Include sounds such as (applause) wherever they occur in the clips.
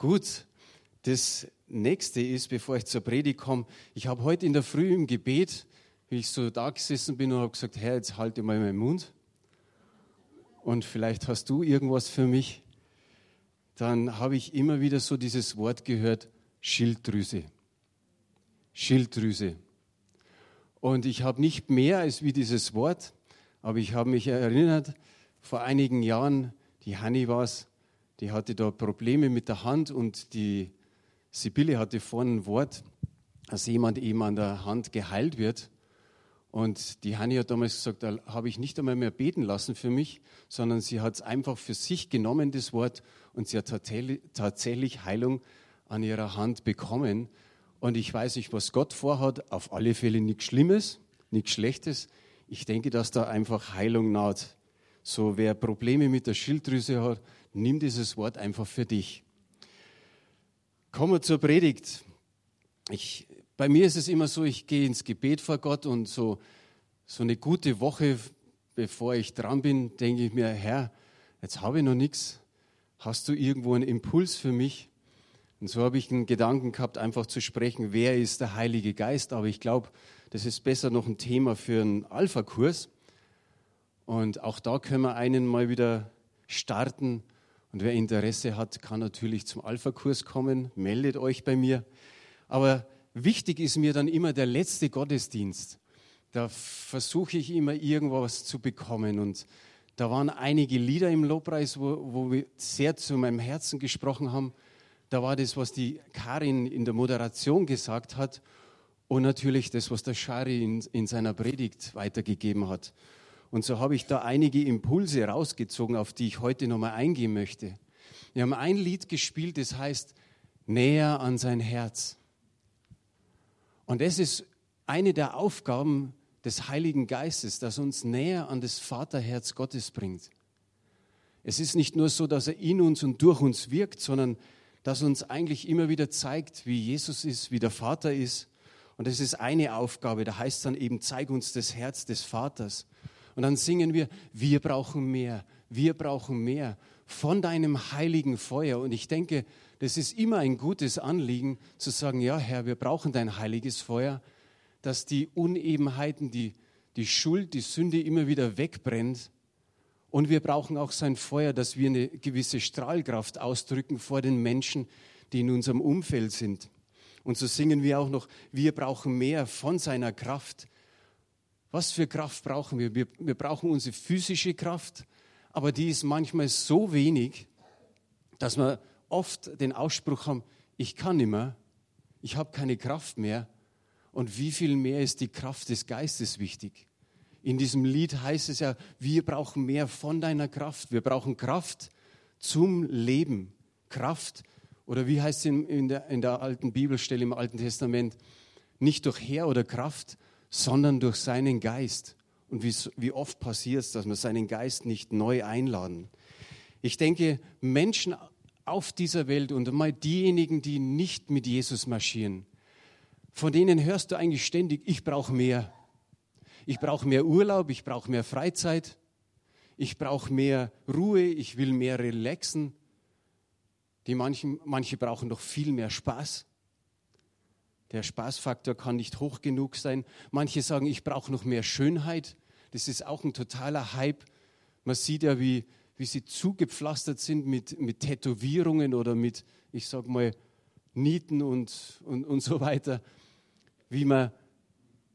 Gut, das nächste ist, bevor ich zur Predigt komme, ich habe heute in der Früh im Gebet, wie ich so da gesessen bin und habe gesagt, Herr, jetzt halte mal meinen Mund und vielleicht hast du irgendwas für mich. Dann habe ich immer wieder so dieses Wort gehört, Schilddrüse. Schilddrüse. Und ich habe nicht mehr als wie dieses Wort, aber ich habe mich erinnert, vor einigen Jahren, die Hanni war es, die hatte da Probleme mit der Hand und die Sibylle hatte vorhin ein Wort, dass jemand eben an der Hand geheilt wird. Und die Hanni hat damals gesagt, da habe ich nicht einmal mehr beten lassen für mich, sondern sie hat es einfach für sich genommen, das Wort, und sie hat tatsächlich Heilung an ihrer Hand bekommen. Und ich weiß nicht, was Gott vorhat, auf alle Fälle nichts Schlimmes, nichts Schlechtes. Ich denke, dass da einfach Heilung naht. So, wer Probleme mit der Schilddrüse hat, nimm dieses Wort einfach für dich. Kommen wir zur Predigt. Ich, bei mir ist es immer so, ich gehe ins Gebet vor Gott und so, so eine gute Woche, bevor ich dran bin, denke ich mir, Herr, jetzt habe ich noch nichts. Hast du irgendwo einen Impuls für mich? Und so habe ich einen Gedanken gehabt, einfach zu sprechen, wer ist der Heilige Geist? Aber ich glaube, das ist besser noch ein Thema für einen Alpha-Kurs. Und auch da können wir einen mal wieder starten und wer Interesse hat, kann natürlich zum Alpha-Kurs kommen, meldet euch bei mir. Aber wichtig ist mir dann immer der letzte Gottesdienst. Da versuche ich immer irgendwas zu bekommen. Und da waren einige Lieder im Lobpreis, wo, wo wir sehr zu meinem Herzen gesprochen haben. Da war das, was die Karin in der Moderation gesagt hat und natürlich das, was der Shari in, in seiner Predigt weitergegeben hat. Und so habe ich da einige Impulse rausgezogen, auf die ich heute nochmal eingehen möchte. Wir haben ein Lied gespielt, das heißt Näher an sein Herz. Und das ist eine der Aufgaben des Heiligen Geistes, das uns näher an das Vaterherz Gottes bringt. Es ist nicht nur so, dass er in uns und durch uns wirkt, sondern dass uns eigentlich immer wieder zeigt, wie Jesus ist, wie der Vater ist. Und das ist eine Aufgabe. Da heißt dann eben, zeig uns das Herz des Vaters. Und dann singen wir, wir brauchen mehr, wir brauchen mehr von deinem heiligen Feuer. Und ich denke, das ist immer ein gutes Anliegen zu sagen, ja Herr, wir brauchen dein heiliges Feuer, dass die Unebenheiten, die, die Schuld, die Sünde immer wieder wegbrennt. Und wir brauchen auch sein Feuer, dass wir eine gewisse Strahlkraft ausdrücken vor den Menschen, die in unserem Umfeld sind. Und so singen wir auch noch, wir brauchen mehr von seiner Kraft, was für Kraft brauchen wir? wir? Wir brauchen unsere physische Kraft, aber die ist manchmal so wenig, dass wir oft den Ausspruch haben, ich kann nicht mehr, ich habe keine Kraft mehr. Und wie viel mehr ist die Kraft des Geistes wichtig? In diesem Lied heißt es ja, wir brauchen mehr von deiner Kraft. Wir brauchen Kraft zum Leben. Kraft, oder wie heißt es in, der, in der alten Bibelstelle im Alten Testament, nicht durch Heer oder Kraft, sondern durch seinen Geist. Und wie, wie oft passiert es, dass wir seinen Geist nicht neu einladen? Ich denke, Menschen auf dieser Welt und mal diejenigen, die nicht mit Jesus marschieren, von denen hörst du eigentlich ständig, ich brauche mehr. Ich brauche mehr Urlaub, ich brauche mehr Freizeit, ich brauche mehr Ruhe, ich will mehr relaxen. Die manchen, manche brauchen noch viel mehr Spaß. Der Spaßfaktor kann nicht hoch genug sein. Manche sagen, ich brauche noch mehr Schönheit. Das ist auch ein totaler Hype. Man sieht ja, wie, wie sie zugepflastert sind mit, mit Tätowierungen oder mit, ich sag mal, Nieten und, und, und so weiter. Wie man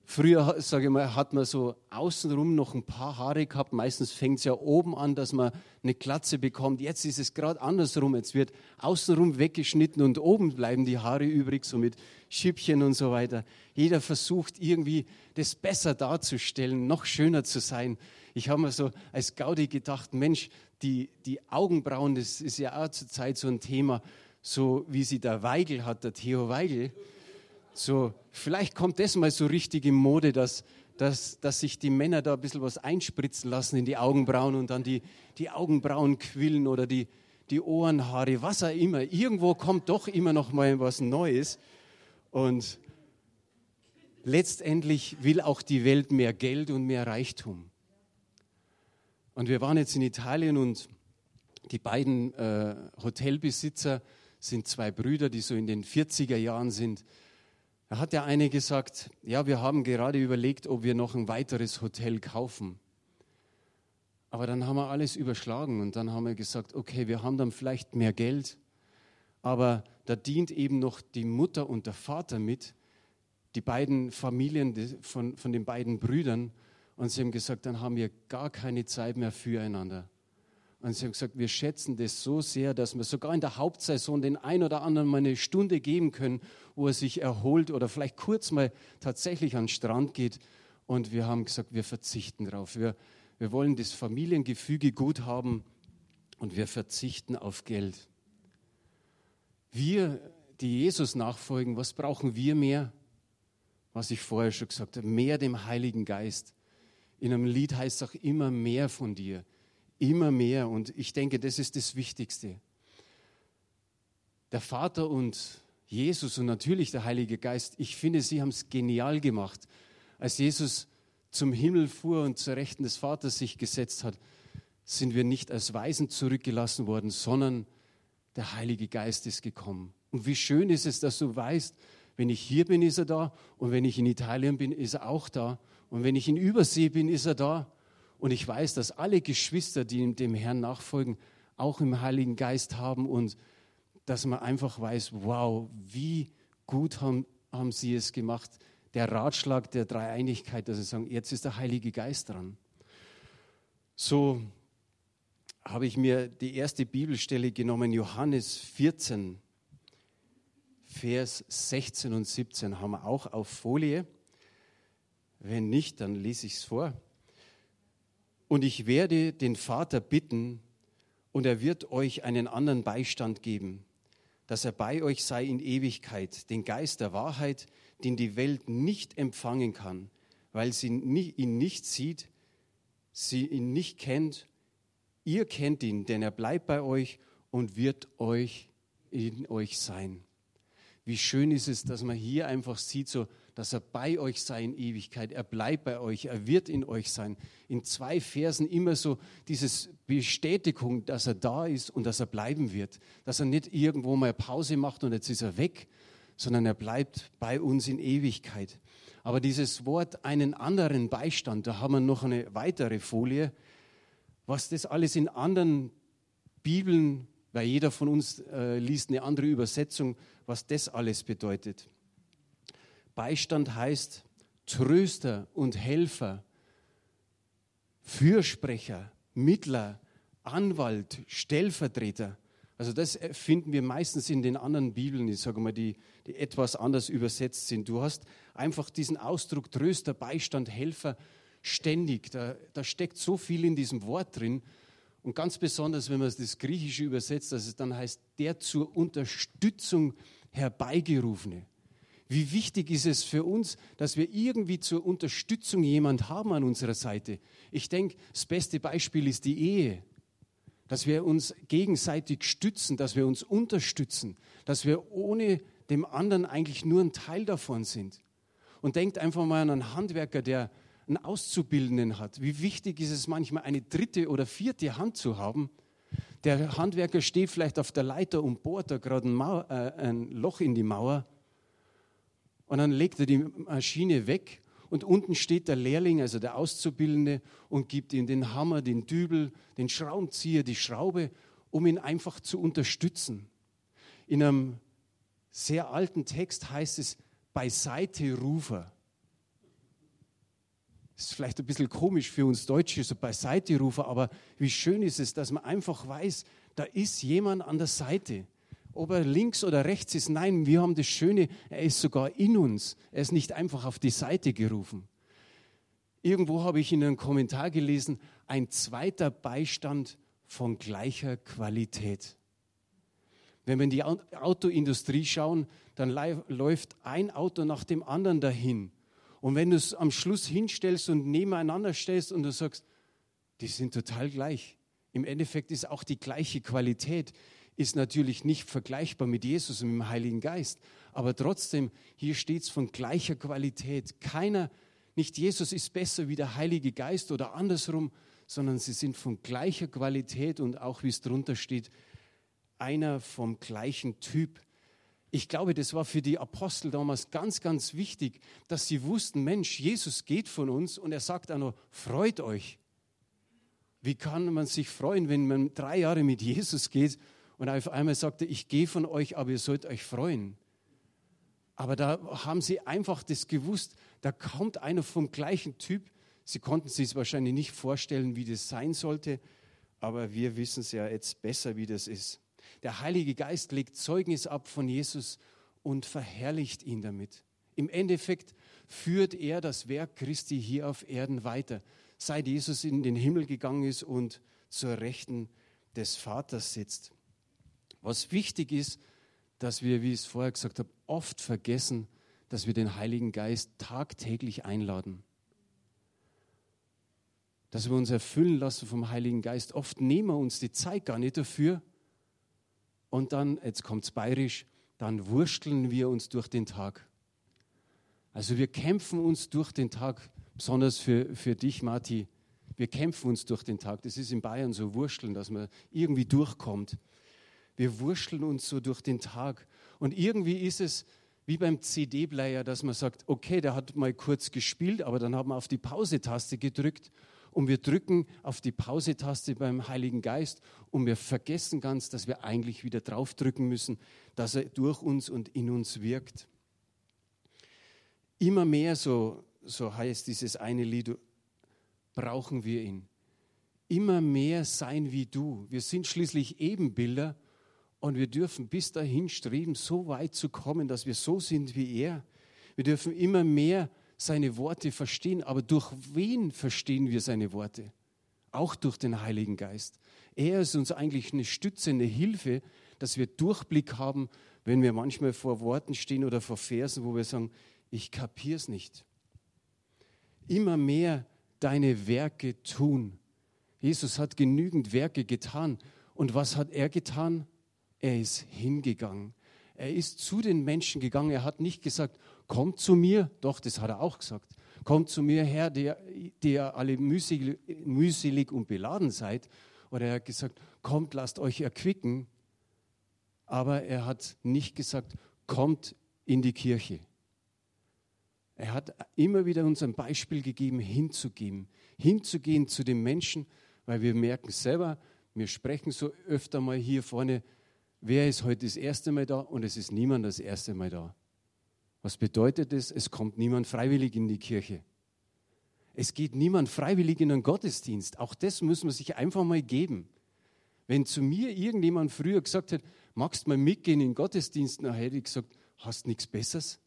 Früher, sage ich mal, hat man so außenrum noch ein paar Haare gehabt. Meistens fängt es ja oben an, dass man eine Glatze bekommt. Jetzt ist es gerade andersrum. Jetzt wird außenrum weggeschnitten und oben bleiben die Haare übrig, so mit Schüppchen und so weiter. Jeder versucht irgendwie das besser darzustellen, noch schöner zu sein. Ich habe mir so als Gaudi gedacht, Mensch, die, die Augenbrauen, das ist ja auch zur Zeit so ein Thema, so wie sie der Weigel hat, der Theo Weigel so, vielleicht kommt das mal so richtig in Mode, dass, dass, dass sich die Männer da ein bisschen was einspritzen lassen in die Augenbrauen und dann die, die Augenbrauen quillen oder die, die Ohrenhaare, was auch immer. Irgendwo kommt doch immer noch mal was Neues. Und letztendlich will auch die Welt mehr Geld und mehr Reichtum. Und wir waren jetzt in Italien und die beiden äh, Hotelbesitzer sind zwei Brüder, die so in den 40er Jahren sind. Da hat der eine gesagt, ja, wir haben gerade überlegt, ob wir noch ein weiteres Hotel kaufen. Aber dann haben wir alles überschlagen und dann haben wir gesagt, okay, wir haben dann vielleicht mehr Geld, aber da dient eben noch die Mutter und der Vater mit, die beiden Familien von, von den beiden Brüdern. Und sie haben gesagt, dann haben wir gar keine Zeit mehr füreinander. Und sie haben gesagt, wir schätzen das so sehr, dass wir sogar in der Hauptsaison den ein oder anderen mal eine Stunde geben können, wo er sich erholt oder vielleicht kurz mal tatsächlich an den Strand geht. Und wir haben gesagt, wir verzichten darauf. Wir, wir wollen das Familiengefüge gut haben und wir verzichten auf Geld. Wir, die Jesus nachfolgen, was brauchen wir mehr? Was ich vorher schon gesagt habe, mehr dem Heiligen Geist. In einem Lied heißt es auch immer mehr von dir Immer mehr. Und ich denke, das ist das Wichtigste. Der Vater und Jesus und natürlich der Heilige Geist, ich finde, sie haben es genial gemacht. Als Jesus zum Himmel fuhr und zur Rechten des Vaters sich gesetzt hat, sind wir nicht als Weisen zurückgelassen worden, sondern der Heilige Geist ist gekommen. Und wie schön ist es, dass du weißt, wenn ich hier bin, ist er da und wenn ich in Italien bin, ist er auch da und wenn ich in Übersee bin, ist er da und ich weiß, dass alle Geschwister, die dem Herrn nachfolgen, auch im Heiligen Geist haben und dass man einfach weiß, wow, wie gut haben, haben sie es gemacht. Der Ratschlag der Dreieinigkeit, dass sie sagen, jetzt ist der Heilige Geist dran. So habe ich mir die erste Bibelstelle genommen, Johannes 14, Vers 16 und 17 haben wir auch auf Folie. Wenn nicht, dann lese ich es vor. Und ich werde den Vater bitten, und er wird euch einen anderen Beistand geben, dass er bei euch sei in Ewigkeit, den Geist der Wahrheit, den die Welt nicht empfangen kann, weil sie ihn nicht sieht, sie ihn nicht kennt. Ihr kennt ihn, denn er bleibt bei euch und wird euch in euch sein. Wie schön ist es, dass man hier einfach sieht, so dass er bei euch sei in Ewigkeit. Er bleibt bei euch, er wird in euch sein. In zwei Versen immer so diese Bestätigung, dass er da ist und dass er bleiben wird. Dass er nicht irgendwo mal Pause macht und jetzt ist er weg, sondern er bleibt bei uns in Ewigkeit. Aber dieses Wort einen anderen Beistand, da haben wir noch eine weitere Folie, was das alles in anderen Bibeln, weil jeder von uns äh, liest eine andere Übersetzung, was das alles bedeutet. Beistand heißt Tröster und Helfer, Fürsprecher, Mittler, Anwalt, Stellvertreter. Also das finden wir meistens in den anderen Bibeln, ich sage mal, die, die etwas anders übersetzt sind. Du hast einfach diesen Ausdruck Tröster, Beistand, Helfer ständig. Da, da steckt so viel in diesem Wort drin. Und ganz besonders, wenn man das Griechische übersetzt, dass es dann heißt, der zur Unterstützung herbeigerufene. Wie wichtig ist es für uns, dass wir irgendwie zur Unterstützung jemand haben an unserer Seite? Ich denke, das beste Beispiel ist die Ehe. Dass wir uns gegenseitig stützen, dass wir uns unterstützen, dass wir ohne dem anderen eigentlich nur ein Teil davon sind. Und denkt einfach mal an einen Handwerker, der einen Auszubildenden hat. Wie wichtig ist es manchmal, eine dritte oder vierte Hand zu haben? Der Handwerker steht vielleicht auf der Leiter und bohrt da gerade ein, äh, ein Loch in die Mauer und dann legt er die Maschine weg und unten steht der Lehrling, also der Auszubildende, und gibt ihm den Hammer, den Dübel, den Schraubenzieher, die Schraube, um ihn einfach zu unterstützen. In einem sehr alten Text heißt es beiseite Rufer. Ist vielleicht ein bisschen komisch für uns Deutsche, so beiseite Rufer, aber wie schön ist es, dass man einfach weiß, da ist jemand an der Seite ob er links oder rechts ist. Nein, wir haben das Schöne, er ist sogar in uns. Er ist nicht einfach auf die Seite gerufen. Irgendwo habe ich in einem Kommentar gelesen, ein zweiter Beistand von gleicher Qualität. Wenn wir in die Autoindustrie schauen, dann läuft ein Auto nach dem anderen dahin. Und wenn du es am Schluss hinstellst und nebeneinander stellst und du sagst, die sind total gleich. Im Endeffekt ist auch die gleiche Qualität ist natürlich nicht vergleichbar mit Jesus und dem Heiligen Geist. Aber trotzdem, hier steht es von gleicher Qualität. Keiner, nicht Jesus ist besser wie der Heilige Geist oder andersrum, sondern sie sind von gleicher Qualität und auch wie es drunter steht, einer vom gleichen Typ. Ich glaube, das war für die Apostel damals ganz, ganz wichtig, dass sie wussten, Mensch, Jesus geht von uns und er sagt auch noch, freut euch. Wie kann man sich freuen, wenn man drei Jahre mit Jesus geht und auf einmal sagt er, ich gehe von euch, aber ihr sollt euch freuen. Aber da haben sie einfach das gewusst, da kommt einer vom gleichen Typ. Sie konnten sich wahrscheinlich nicht vorstellen, wie das sein sollte, aber wir wissen es ja jetzt besser, wie das ist. Der Heilige Geist legt Zeugnis ab von Jesus und verherrlicht ihn damit. Im Endeffekt führt er das Werk Christi hier auf Erden weiter, seit Jesus in den Himmel gegangen ist und zur Rechten des Vaters sitzt. Was wichtig ist, dass wir, wie ich es vorher gesagt habe, oft vergessen, dass wir den Heiligen Geist tagtäglich einladen. Dass wir uns erfüllen lassen vom Heiligen Geist. Oft nehmen wir uns die Zeit gar nicht dafür. Und dann, jetzt kommt es bayerisch, dann wursteln wir uns durch den Tag. Also wir kämpfen uns durch den Tag, besonders für, für dich, Marti. Wir kämpfen uns durch den Tag. Das ist in Bayern so wursteln, dass man irgendwie durchkommt. Wir wurschteln uns so durch den Tag. Und irgendwie ist es wie beim CD-Player, dass man sagt, okay, der hat mal kurz gespielt, aber dann haben wir auf die Pause-Taste gedrückt und wir drücken auf die Pause-Taste beim Heiligen Geist und wir vergessen ganz, dass wir eigentlich wieder draufdrücken müssen, dass er durch uns und in uns wirkt. Immer mehr, so, so heißt dieses eine Lied, brauchen wir ihn. Immer mehr sein wie du. Wir sind schließlich Ebenbilder und wir dürfen bis dahin streben, so weit zu kommen, dass wir so sind wie er. Wir dürfen immer mehr seine Worte verstehen. Aber durch wen verstehen wir seine Worte? Auch durch den Heiligen Geist. Er ist uns eigentlich eine Stütze, eine Hilfe, dass wir Durchblick haben, wenn wir manchmal vor Worten stehen oder vor Versen, wo wir sagen, ich kapier's nicht. Immer mehr deine Werke tun. Jesus hat genügend Werke getan. Und was hat er getan? Er ist hingegangen. Er ist zu den Menschen gegangen. Er hat nicht gesagt, kommt zu mir. Doch, das hat er auch gesagt. Kommt zu mir, Herr, der, der alle mühselig, mühselig und beladen seid. Oder er hat gesagt, kommt, lasst euch erquicken. Aber er hat nicht gesagt, kommt in die Kirche. Er hat immer wieder uns ein Beispiel gegeben, hinzugehen, hinzugehen zu den Menschen, weil wir merken selber, wir sprechen so öfter mal hier vorne, wer ist heute das erste Mal da und es ist niemand das erste Mal da. Was bedeutet das? Es kommt niemand freiwillig in die Kirche. Es geht niemand freiwillig in einen Gottesdienst. Auch das muss man sich einfach mal geben. Wenn zu mir irgendjemand früher gesagt hat, magst du mal mitgehen in den Gottesdienst, dann hätte ich gesagt, hast nichts Besseres?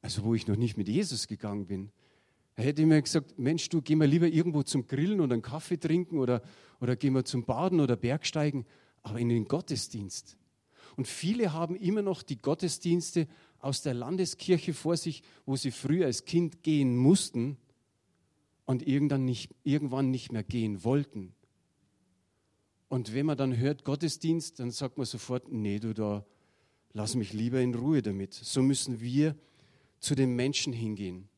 Also wo ich noch nicht mit Jesus gegangen bin. Er hätte mir gesagt, Mensch, du geh mal lieber irgendwo zum Grillen oder einen Kaffee trinken oder, oder geh mal zum Baden oder Bergsteigen aber in den Gottesdienst. Und viele haben immer noch die Gottesdienste aus der Landeskirche vor sich, wo sie früher als Kind gehen mussten und irgendwann nicht, irgendwann nicht mehr gehen wollten. Und wenn man dann hört Gottesdienst, dann sagt man sofort, nee, du da, lass mich lieber in Ruhe damit. So müssen wir zu den Menschen hingehen.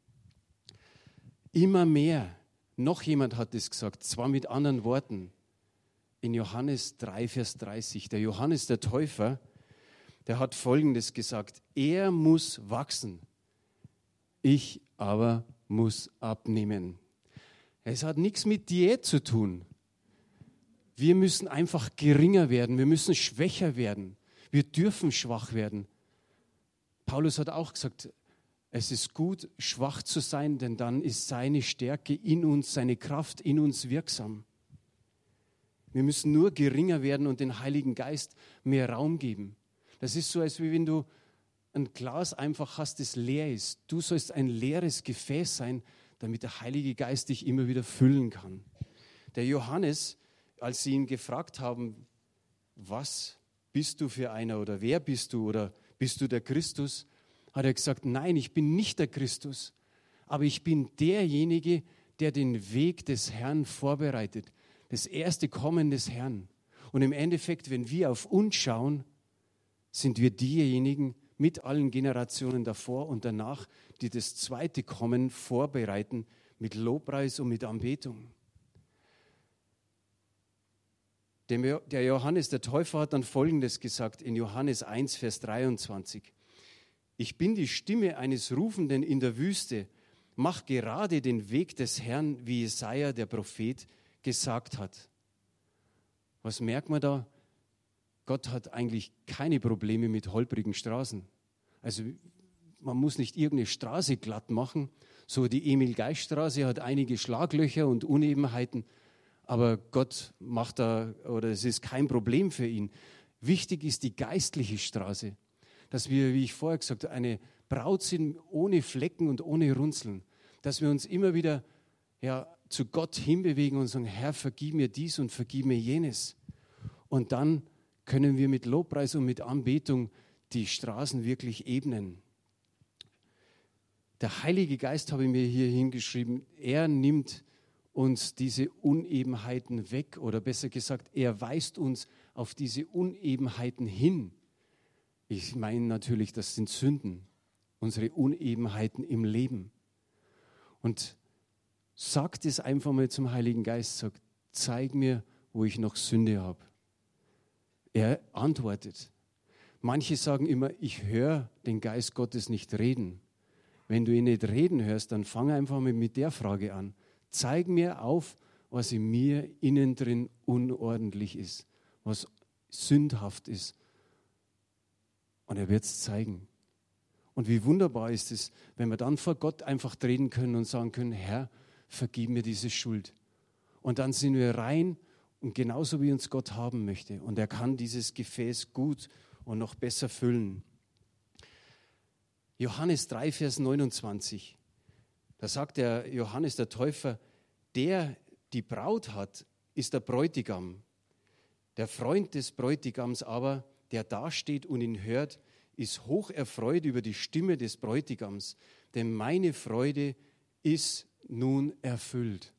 Immer mehr, noch jemand hat es gesagt, zwar mit anderen Worten, in Johannes 3, Vers 30. Der Johannes der Täufer, der hat Folgendes gesagt. Er muss wachsen, ich aber muss abnehmen. Es hat nichts mit Diät zu tun. Wir müssen einfach geringer werden, wir müssen schwächer werden, wir dürfen schwach werden. Paulus hat auch gesagt, es ist gut, schwach zu sein, denn dann ist seine Stärke in uns, seine Kraft in uns wirksam. Wir müssen nur geringer werden und den Heiligen Geist mehr Raum geben. Das ist so, als wenn du ein Glas einfach hast, das leer ist. Du sollst ein leeres Gefäß sein, damit der Heilige Geist dich immer wieder füllen kann. Der Johannes, als sie ihn gefragt haben, was bist du für einer oder wer bist du oder bist du der Christus, hat er gesagt, nein, ich bin nicht der Christus, aber ich bin derjenige, der den Weg des Herrn vorbereitet das erste Kommen des Herrn. Und im Endeffekt, wenn wir auf uns schauen, sind wir diejenigen mit allen Generationen davor und danach, die das zweite Kommen vorbereiten mit Lobpreis und mit Anbetung. Der Johannes der Täufer hat dann Folgendes gesagt in Johannes 1, Vers 23. Ich bin die Stimme eines Rufenden in der Wüste. Mach gerade den Weg des Herrn, wie Jesaja der Prophet gesagt hat. Was merkt man da? Gott hat eigentlich keine Probleme mit holprigen Straßen. Also man muss nicht irgendeine Straße glatt machen. So die Emil-Geist-Straße hat einige Schlaglöcher und Unebenheiten, aber Gott macht da, oder es ist kein Problem für ihn. Wichtig ist die geistliche Straße, dass wir, wie ich vorher gesagt habe, eine Braut sind ohne Flecken und ohne Runzeln, dass wir uns immer wieder ja, zu Gott hinbewegen und sagen, Herr, vergib mir dies und vergib mir jenes. Und dann können wir mit Lobpreis und mit Anbetung die Straßen wirklich ebnen. Der Heilige Geist habe ich mir hier hingeschrieben, er nimmt uns diese Unebenheiten weg oder besser gesagt, er weist uns auf diese Unebenheiten hin. Ich meine natürlich, das sind Sünden, unsere Unebenheiten im Leben. Und sagt es einfach mal zum Heiligen Geist, sagt, zeig mir, wo ich noch Sünde habe. Er antwortet. Manche sagen immer, ich höre den Geist Gottes nicht reden. Wenn du ihn nicht reden hörst, dann fang einfach mal mit der Frage an. Zeig mir auf, was in mir innen drin unordentlich ist, was sündhaft ist. Und er wird es zeigen. Und wie wunderbar ist es, wenn wir dann vor Gott einfach treten können und sagen können, Herr, vergib mir diese Schuld. Und dann sind wir rein und genauso wie uns Gott haben möchte. Und er kann dieses Gefäß gut und noch besser füllen. Johannes 3, Vers 29. Da sagt der Johannes der Täufer, der die Braut hat, ist der Bräutigam. Der Freund des Bräutigams aber, der dasteht und ihn hört, ist hoch erfreut über die Stimme des Bräutigams, denn meine Freude ist nun erfüllt.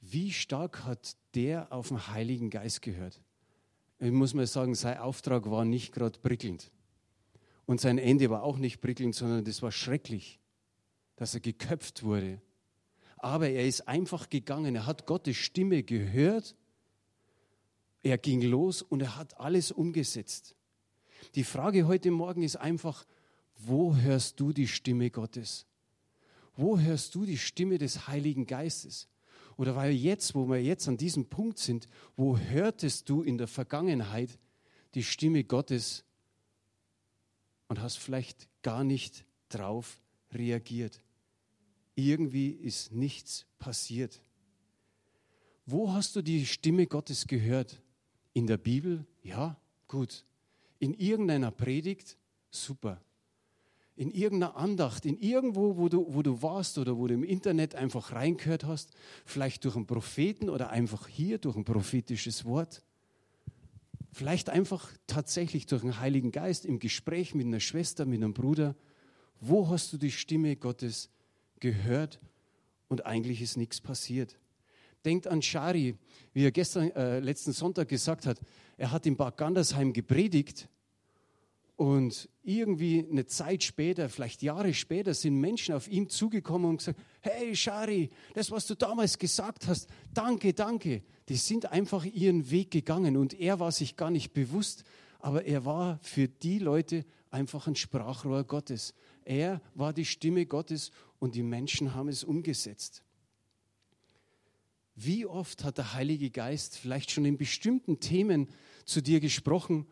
Wie stark hat der auf den Heiligen Geist gehört? Ich muss mal sagen, sein Auftrag war nicht gerade prickelnd. Und sein Ende war auch nicht prickelnd, sondern das war schrecklich, dass er geköpft wurde. Aber er ist einfach gegangen. Er hat Gottes Stimme gehört. Er ging los und er hat alles umgesetzt. Die Frage heute Morgen ist einfach, wo hörst du die Stimme Gottes? Wo hörst du die Stimme des Heiligen Geistes? Oder weil jetzt, wo wir jetzt an diesem Punkt sind, wo hörtest du in der Vergangenheit die Stimme Gottes und hast vielleicht gar nicht drauf reagiert? Irgendwie ist nichts passiert. Wo hast du die Stimme Gottes gehört? In der Bibel? Ja, gut. In irgendeiner Predigt? Super in irgendeiner Andacht, in irgendwo, wo du, wo du warst oder wo du im Internet einfach reingehört hast, vielleicht durch einen Propheten oder einfach hier durch ein prophetisches Wort, vielleicht einfach tatsächlich durch den Heiligen Geist im Gespräch mit einer Schwester, mit einem Bruder, wo hast du die Stimme Gottes gehört und eigentlich ist nichts passiert. Denkt an Shari, wie er gestern, äh, letzten Sonntag gesagt hat, er hat in Bad Gandersheim gepredigt und irgendwie eine Zeit später, vielleicht Jahre später, sind Menschen auf ihn zugekommen und gesagt, hey Shari, das, was du damals gesagt hast, danke, danke. Die sind einfach ihren Weg gegangen und er war sich gar nicht bewusst, aber er war für die Leute einfach ein Sprachrohr Gottes. Er war die Stimme Gottes und die Menschen haben es umgesetzt. Wie oft hat der Heilige Geist vielleicht schon in bestimmten Themen zu dir gesprochen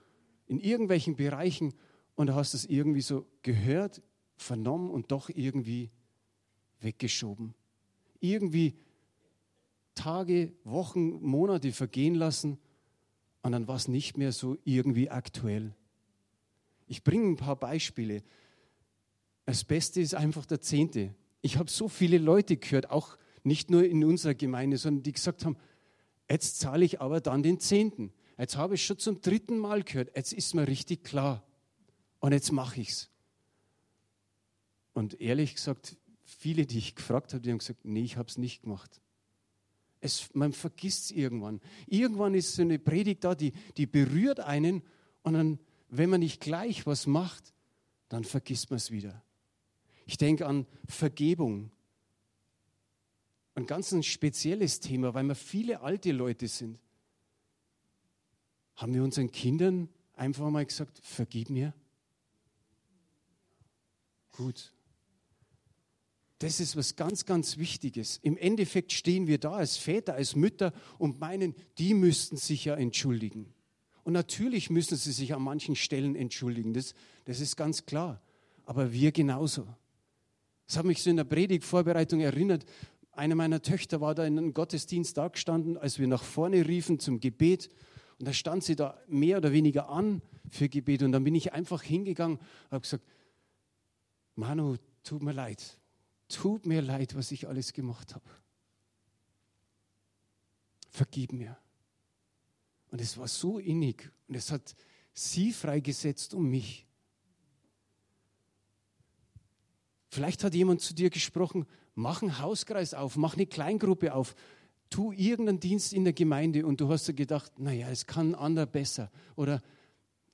in irgendwelchen Bereichen und du hast es irgendwie so gehört, vernommen und doch irgendwie weggeschoben. Irgendwie Tage, Wochen, Monate vergehen lassen und dann war es nicht mehr so irgendwie aktuell. Ich bringe ein paar Beispiele. Das Beste ist einfach der Zehnte. Ich habe so viele Leute gehört, auch nicht nur in unserer Gemeinde, sondern die gesagt haben, jetzt zahle ich aber dann den Zehnten. Jetzt habe ich schon zum dritten Mal gehört, jetzt ist mir richtig klar. Und jetzt mache ich es. Und ehrlich gesagt, viele, die ich gefragt habe, die haben gesagt, nee, ich habe es nicht gemacht. Es, man vergisst es irgendwann. Irgendwann ist so eine Predigt da, die, die berührt einen und dann, wenn man nicht gleich was macht, dann vergisst man es wieder. Ich denke an Vergebung. Ein ganz ein spezielles Thema, weil wir viele alte Leute sind. Haben wir unseren Kindern einfach mal gesagt, vergib mir? Gut. Das ist was ganz, ganz Wichtiges. Im Endeffekt stehen wir da als Väter, als Mütter und meinen, die müssten sich ja entschuldigen. Und natürlich müssen sie sich an manchen Stellen entschuldigen, das, das ist ganz klar. Aber wir genauso. Das hat mich so in der Predigtvorbereitung erinnert. Eine meiner Töchter war da in einem Gottesdienst da gestanden, als wir nach vorne riefen zum Gebet. Und da stand sie da mehr oder weniger an für Gebet. Und dann bin ich einfach hingegangen und habe gesagt, Manu, tut mir leid. Tut mir leid, was ich alles gemacht habe. Vergib mir. Und es war so innig und es hat sie freigesetzt um mich. Vielleicht hat jemand zu dir gesprochen, mach einen Hauskreis auf, mach eine Kleingruppe auf, tu irgendeinen Dienst in der Gemeinde und du hast dir gedacht, naja, es kann ein anderer besser oder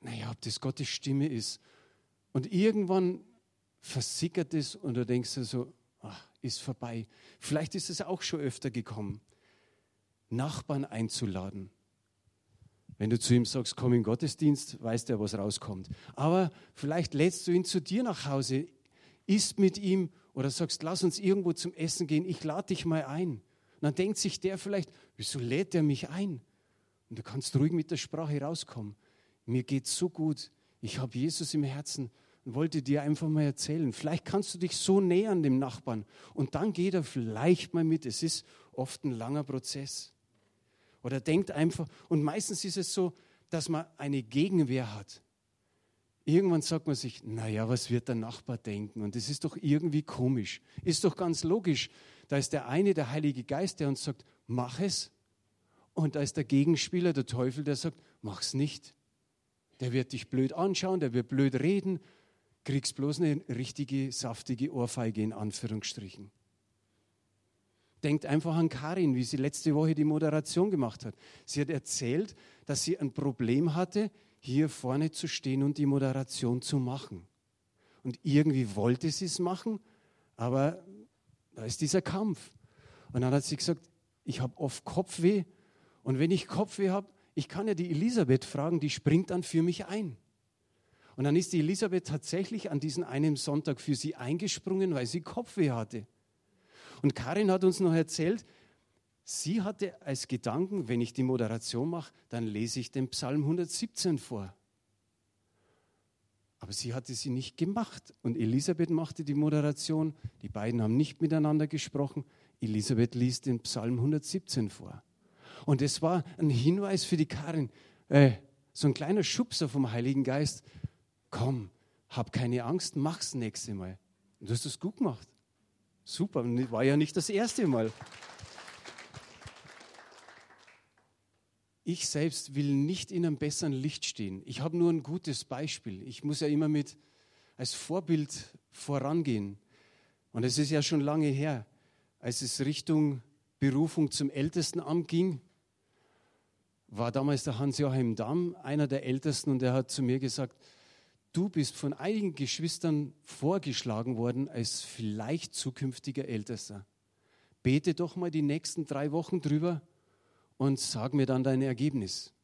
naja, ob das Gottes Stimme ist. Und irgendwann versickert es und du denkst dir so, ach, ist vorbei. Vielleicht ist es auch schon öfter gekommen, Nachbarn einzuladen. Wenn du zu ihm sagst, komm in Gottesdienst, weiß er, was rauskommt. Aber vielleicht lädst du ihn zu dir nach Hause, isst mit ihm oder sagst, lass uns irgendwo zum Essen gehen, ich lade dich mal ein. Und dann denkt sich der vielleicht, wieso lädt er mich ein? Und du kannst ruhig mit der Sprache rauskommen. Mir geht so gut, ich habe Jesus im Herzen und wollte dir einfach mal erzählen. Vielleicht kannst du dich so nähern dem Nachbarn und dann geht er vielleicht mal mit. Es ist oft ein langer Prozess. Oder denkt einfach, und meistens ist es so, dass man eine Gegenwehr hat. Irgendwann sagt man sich, naja, was wird der Nachbar denken? Und das ist doch irgendwie komisch. Ist doch ganz logisch. Da ist der eine, der Heilige Geist, der uns sagt, mach es. Und da ist der Gegenspieler, der Teufel, der sagt, mach's nicht. Der wird dich blöd anschauen, der wird blöd reden, kriegst bloß eine richtige, saftige Ohrfeige in Anführungsstrichen. Denkt einfach an Karin, wie sie letzte Woche die Moderation gemacht hat. Sie hat erzählt, dass sie ein Problem hatte, hier vorne zu stehen und die Moderation zu machen. Und irgendwie wollte sie es machen, aber da ist dieser Kampf. Und dann hat sie gesagt, ich habe oft Kopfweh und wenn ich Kopfweh habe, ich kann ja die Elisabeth fragen, die springt dann für mich ein. Und dann ist die Elisabeth tatsächlich an diesem einen Sonntag für sie eingesprungen, weil sie Kopfweh hatte. Und Karin hat uns noch erzählt, sie hatte als Gedanken, wenn ich die Moderation mache, dann lese ich den Psalm 117 vor. Aber sie hatte sie nicht gemacht. Und Elisabeth machte die Moderation. Die beiden haben nicht miteinander gesprochen. Elisabeth liest den Psalm 117 vor. Und es war ein Hinweis für die Karin, äh, so ein kleiner Schubser vom Heiligen Geist. Komm, hab keine Angst, mach's nächste Mal. Und du hast es gut gemacht. Super, war ja nicht das erste Mal. Ich selbst will nicht in einem besseren Licht stehen. Ich habe nur ein gutes Beispiel. Ich muss ja immer mit als Vorbild vorangehen. Und es ist ja schon lange her, als es Richtung Berufung zum Ältestenamt ging, war damals der Hans-Joachim Damm einer der Ältesten und er hat zu mir gesagt, du bist von einigen Geschwistern vorgeschlagen worden als vielleicht zukünftiger Ältester. Bete doch mal die nächsten drei Wochen drüber und sag mir dann dein Ergebnis.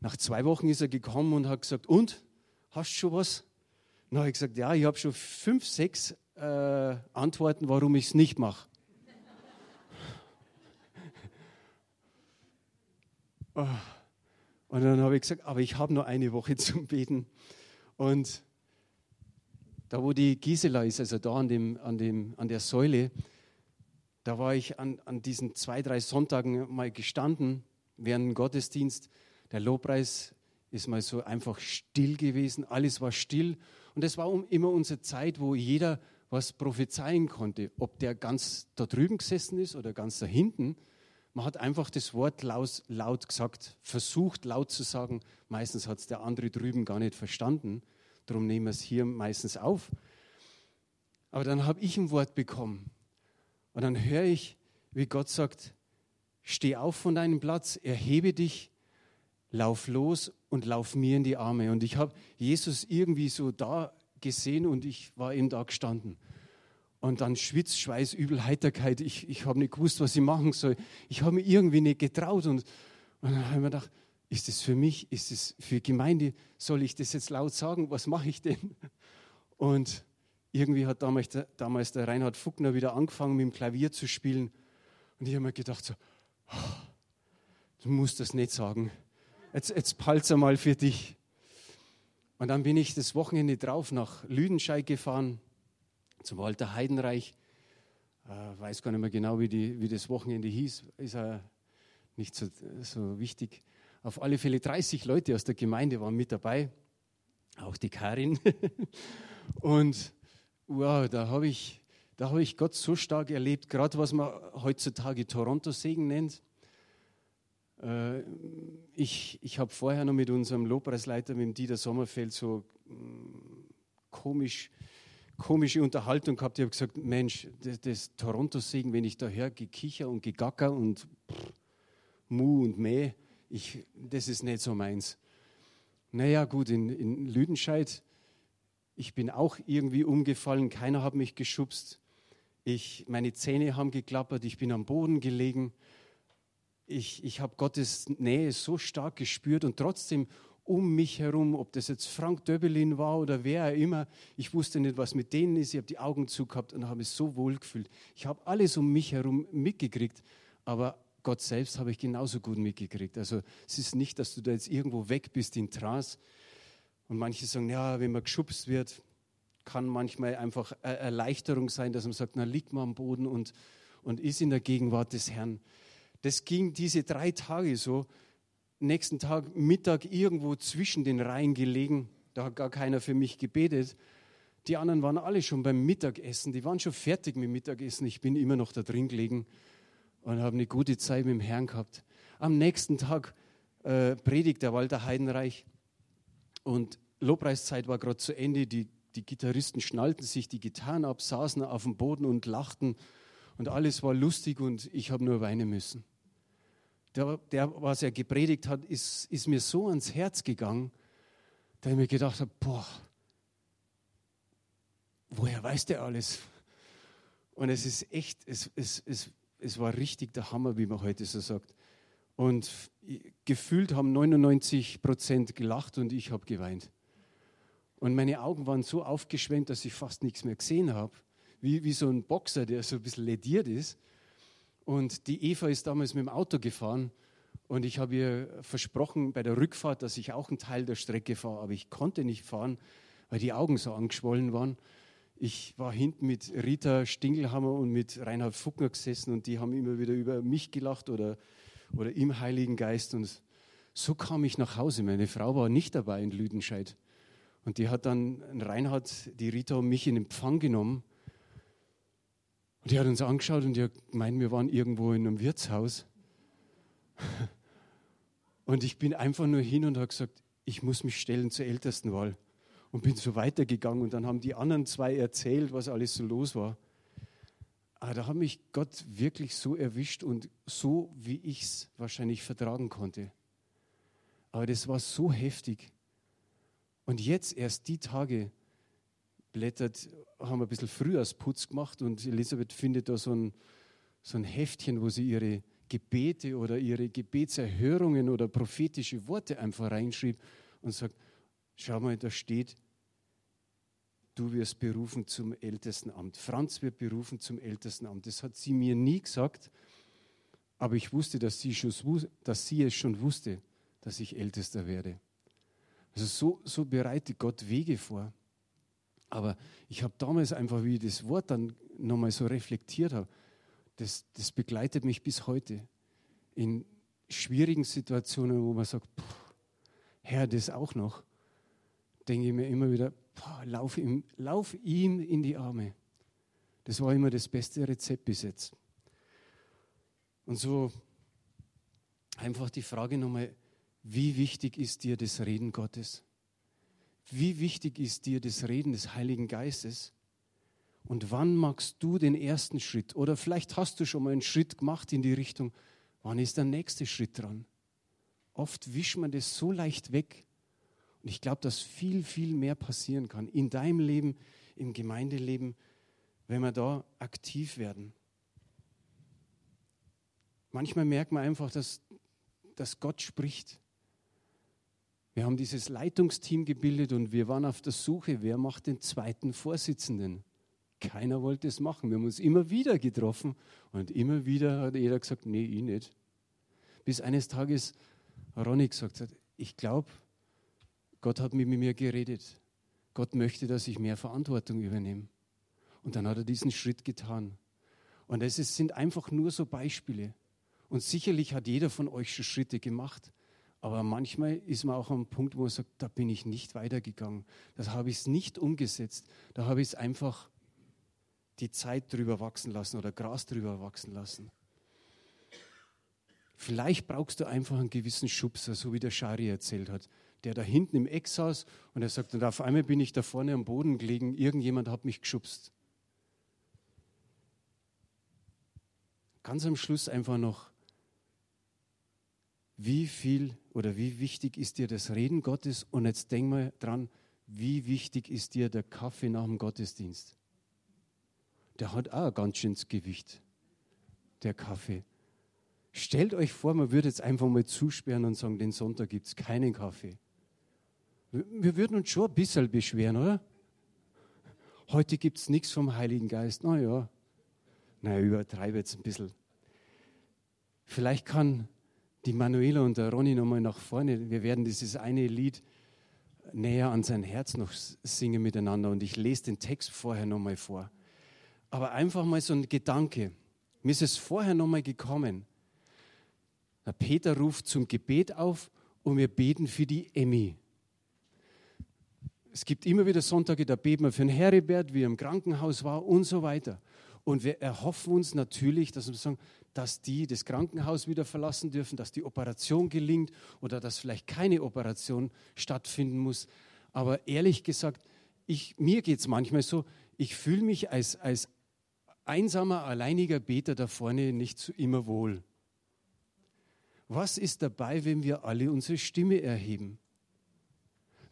Nach zwei Wochen ist er gekommen und hat gesagt, und, hast du schon was? Dann habe ich gesagt, ja, ich habe schon fünf, sechs äh, Antworten, warum ich es nicht mache. oh. (laughs) Und dann habe ich gesagt, aber ich habe nur eine Woche zum Beten. Und da, wo die Gisela ist, also da an, dem, an, dem, an der Säule, da war ich an, an diesen zwei, drei Sonntagen mal gestanden während dem Gottesdienst. Der Lobpreis ist mal so einfach still gewesen, alles war still. Und es war immer unsere Zeit, wo jeder was prophezeien konnte, ob der ganz da drüben gesessen ist oder ganz da hinten. Man hat einfach das Wort laut, laut gesagt, versucht laut zu sagen. Meistens hat es der andere drüben gar nicht verstanden. Darum nehmen wir es hier meistens auf. Aber dann habe ich ein Wort bekommen. Und dann höre ich, wie Gott sagt, steh auf von deinem Platz, erhebe dich, lauf los und lauf mir in die Arme. Und ich habe Jesus irgendwie so da gesehen und ich war eben da gestanden. Und dann Schwitz, Schweiß, Übel, Heiterkeit. Ich, ich habe nicht gewusst, was ich machen soll. Ich habe mir irgendwie nicht getraut. Und, und dann habe ich mir gedacht, ist es für mich, ist es für Gemeinde, soll ich das jetzt laut sagen, was mache ich denn? Und irgendwie hat damals der, damals der Reinhard Fuckner wieder angefangen, mit dem Klavier zu spielen. Und ich habe mir gedacht, so, oh, du musst das nicht sagen. Jetzt, jetzt palzer mal für dich. Und dann bin ich das Wochenende drauf nach Lüdenscheid gefahren, zum Walter Heidenreich. Äh, weiß gar nicht mehr genau, wie, die, wie das Wochenende hieß. Ist ja nicht so, so wichtig. Auf alle Fälle 30 Leute aus der Gemeinde waren mit dabei, auch die Karin. (laughs) Und wow, da habe ich, hab ich Gott so stark erlebt, gerade was man heutzutage Toronto-Segen nennt. Äh, ich ich habe vorher noch mit unserem Lobpreisleiter, mit dem Dieter Sommerfeld, so mm, komisch, komische Unterhaltung gehabt. Ich habe gesagt, Mensch, das, das Toronto-Segen, wenn ich da höre, Gekicher und Gegacker und pff, Mu und Meh, ich, das ist nicht so meins. Naja, gut, in, in Lüdenscheid, ich bin auch irgendwie umgefallen, keiner hat mich geschubst. Ich, meine Zähne haben geklappert, ich bin am Boden gelegen ich, ich habe Gottes Nähe so stark gespürt und trotzdem um mich herum, ob das jetzt Frank Döbelin war oder wer immer, ich wusste nicht, was mit denen ist. Ich habe die Augen zugehabt und habe es so wohl gefühlt. Ich habe alles um mich herum mitgekriegt, aber Gott selbst habe ich genauso gut mitgekriegt. Also es ist nicht, dass du da jetzt irgendwo weg bist in Trance. Und manche sagen, ja, wenn man geschubst wird, kann manchmal einfach Erleichterung sein, dass man sagt, na liegt man am Boden und, und ist in der Gegenwart des Herrn. Das ging diese drei Tage so. Nächsten Tag Mittag irgendwo zwischen den Reihen gelegen. Da hat gar keiner für mich gebetet. Die anderen waren alle schon beim Mittagessen. Die waren schon fertig mit Mittagessen. Ich bin immer noch da drin gelegen und habe eine gute Zeit mit dem Herrn gehabt. Am nächsten Tag äh, predigt der Walter Heidenreich und Lobpreiszeit war gerade zu Ende. Die, die Gitarristen schnallten sich die Gitarren ab, saßen auf dem Boden und lachten und alles war lustig und ich habe nur weinen müssen der, der, was er gepredigt hat, ist, ist mir so ans Herz gegangen, dass ich mir gedacht habe, boah, woher weiß der alles? Und es ist echt, es, es, es, es war richtig der Hammer, wie man heute so sagt. Und gefühlt haben 99 Prozent gelacht und ich habe geweint. Und meine Augen waren so aufgeschwemmt, dass ich fast nichts mehr gesehen habe. Wie, wie so ein Boxer, der so ein bisschen lediert ist. Und die Eva ist damals mit dem Auto gefahren und ich habe ihr versprochen bei der Rückfahrt, dass ich auch einen Teil der Strecke fahre, aber ich konnte nicht fahren, weil die Augen so angeschwollen waren. Ich war hinten mit Rita Stingelhammer und mit Reinhard Fuckner gesessen und die haben immer wieder über mich gelacht oder, oder im Heiligen Geist. Und so kam ich nach Hause. Meine Frau war nicht dabei in Lüdenscheid. Und die hat dann Reinhard, die Rita mich in Empfang genommen und die hat uns angeschaut und die hat gemeint, wir waren irgendwo in einem Wirtshaus. (laughs) Und ich bin einfach nur hin und habe gesagt, ich muss mich stellen zur Ältestenwahl. Und bin so weitergegangen und dann haben die anderen zwei erzählt, was alles so los war. Aber da hat mich Gott wirklich so erwischt und so, wie ich es wahrscheinlich vertragen konnte. Aber das war so heftig. Und jetzt erst die Tage, blättert, haben wir ein bisschen Frühjahrsputz gemacht und Elisabeth findet da so ein, so ein Heftchen, wo sie ihre Gebete oder ihre Gebetserhörungen oder prophetische Worte einfach reinschrieb und sagt, schau mal, da steht, du wirst berufen zum Ältestenamt. Franz wird berufen zum Ältestenamt. Das hat sie mir nie gesagt, aber ich wusste, dass sie, schon, dass sie es schon wusste, dass ich Ältester werde. Also so, so bereitet Gott Wege vor. Aber ich habe damals einfach, wie ich das Wort dann nochmal so reflektiert habe, das, das begleitet mich bis heute. In schwierigen Situationen, wo man sagt, Herr, das auch noch, denke ich mir immer wieder, pff, lauf, ihm, lauf ihm in die Arme. Das war immer das beste Rezept bis jetzt. Und so einfach die Frage nochmal, wie wichtig ist dir das Reden Gottes? Wie wichtig ist dir das Reden des Heiligen Geistes? Und wann magst du den ersten Schritt? Oder vielleicht hast du schon mal einen Schritt gemacht in die Richtung, wann ist der nächste Schritt dran? Oft wischt man das so leicht weg. Und ich glaube, dass viel, viel mehr passieren kann in deinem Leben, im Gemeindeleben, wenn wir da aktiv werden. Manchmal merkt man einfach, dass, dass Gott spricht Wir haben dieses Leitungsteam gebildet und wir waren auf der Suche, wer macht den zweiten Vorsitzenden. Keiner wollte es machen. Wir haben uns immer wieder getroffen und immer wieder hat jeder gesagt, nee, ich nicht. Bis eines Tages Ronny gesagt hat, ich glaube, Gott hat mit mir geredet. Gott möchte, dass ich mehr Verantwortung übernehme. Und dann hat er diesen Schritt getan. Und es sind einfach nur so Beispiele. Und sicherlich hat jeder von euch schon Schritte gemacht. Aber manchmal ist man auch am Punkt, wo man sagt, da bin ich nicht weitergegangen. Das habe ich es nicht umgesetzt. Da habe ich es einfach die Zeit drüber wachsen lassen oder Gras drüber wachsen lassen. Vielleicht brauchst du einfach einen gewissen Schubser, so wie der Schari erzählt hat, der da hinten im Eck saß und er sagt, und auf einmal bin ich da vorne am Boden gelegen, irgendjemand hat mich geschubst. Ganz am Schluss einfach noch, wie viel oder wie wichtig ist dir das Reden Gottes? Und jetzt denk mal dran, wie wichtig ist dir der Kaffee nach dem Gottesdienst? Der hat auch ein ganz schönes Gewicht, der Kaffee. Stellt euch vor, man würde jetzt einfach mal zusperren und sagen, den Sonntag gibt es keinen Kaffee. Wir würden uns schon ein bisschen beschweren, oder? Heute gibt es nichts vom Heiligen Geist. Na ja, naja, übertreibe jetzt ein bisschen. Vielleicht kann die Manuela und der Ronny nochmal nach vorne. Wir werden dieses eine Lied näher an sein Herz noch singen miteinander und ich lese den Text vorher nochmal vor. Aber einfach mal so ein Gedanke. Mir ist es vorher nochmal gekommen. Der Peter ruft zum Gebet auf und wir beten für die Emmy. Es gibt immer wieder Sonntage, da beten wir für den Heribert, wie er im Krankenhaus war und so weiter. Und wir erhoffen uns natürlich, dass wir sagen, dass die das Krankenhaus wieder verlassen dürfen, dass die Operation gelingt oder dass vielleicht keine Operation stattfinden muss. Aber ehrlich gesagt, ich, mir geht es manchmal so, ich fühle mich als, als einsamer, alleiniger Beter da vorne nicht so immer wohl. Was ist dabei, wenn wir alle unsere Stimme erheben?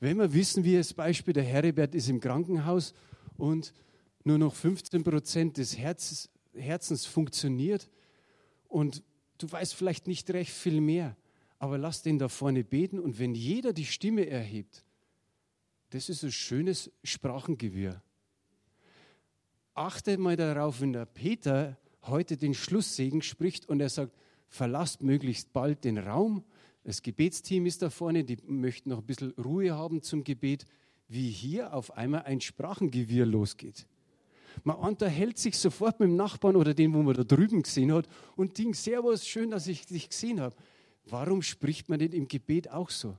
Wenn wir wissen, wie das Beispiel der Heribert ist im Krankenhaus und nur noch 15 Prozent des Herzens, Herzens funktioniert und du weißt vielleicht nicht recht viel mehr, aber lass den da vorne beten und wenn jeder die Stimme erhebt, das ist ein schönes Sprachengewirr. Achte mal darauf, wenn der Peter heute den Schlusssegen spricht und er sagt, verlasst möglichst bald den Raum. Das Gebetsteam ist da vorne, die möchten noch ein bisschen Ruhe haben zum Gebet, wie hier auf einmal ein Sprachengewirr losgeht. Man unterhält sich sofort mit dem Nachbarn oder den, wo man da drüben gesehen hat und denkt, Servus, schön, dass ich dich gesehen habe. Warum spricht man nicht im Gebet auch so?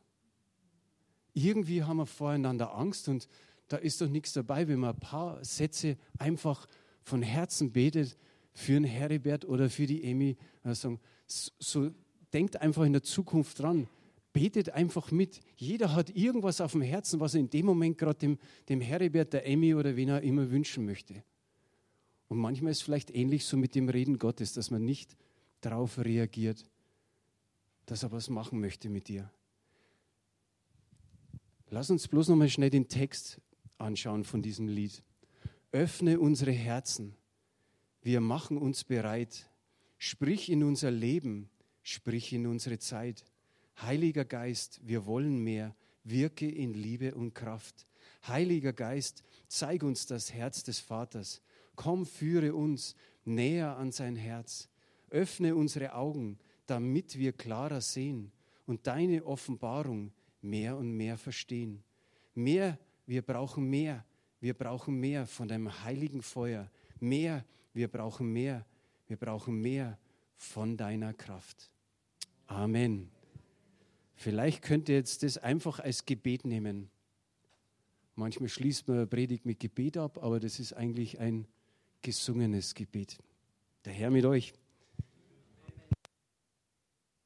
Irgendwie haben wir voreinander Angst und da ist doch nichts dabei, wenn man ein paar Sätze einfach von Herzen betet für den Heribert oder für die Emi. Also so, denkt einfach in der Zukunft dran. Betet einfach mit. Jeder hat irgendwas auf dem Herzen, was er in dem Moment gerade dem, dem Heribert, der Emmy oder wen er immer wünschen möchte. Und manchmal ist es vielleicht ähnlich so mit dem Reden Gottes, dass man nicht darauf reagiert, dass er was machen möchte mit dir. Lass uns bloß noch mal schnell den Text anschauen von diesem Lied. Öffne unsere Herzen. Wir machen uns bereit. Sprich in unser Leben. Sprich in unsere Zeit. Heiliger Geist, wir wollen mehr. Wirke in Liebe und Kraft. Heiliger Geist, zeig uns das Herz des Vaters. Komm, führe uns näher an sein Herz. Öffne unsere Augen, damit wir klarer sehen und deine Offenbarung mehr und mehr verstehen. Mehr wir brauchen mehr. Wir brauchen mehr von deinem heiligen Feuer. Mehr. Wir brauchen mehr. Wir brauchen mehr von deiner Kraft. Amen. Vielleicht könnt ihr jetzt das einfach als Gebet nehmen. Manchmal schließt man Predigt mit Gebet ab, aber das ist eigentlich ein gesungenes Gebet. Der Herr mit euch.